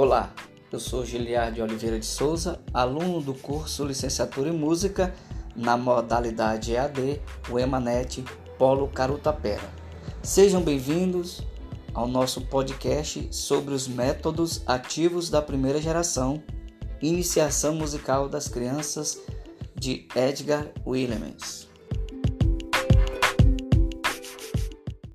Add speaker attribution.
Speaker 1: Olá, eu sou Giliard Oliveira de Souza, aluno do curso Licenciatura em Música na modalidade EAD, o Emanet Polo Carutapera. Sejam bem-vindos ao nosso podcast sobre os métodos ativos da primeira geração, iniciação musical das crianças de Edgar Williams.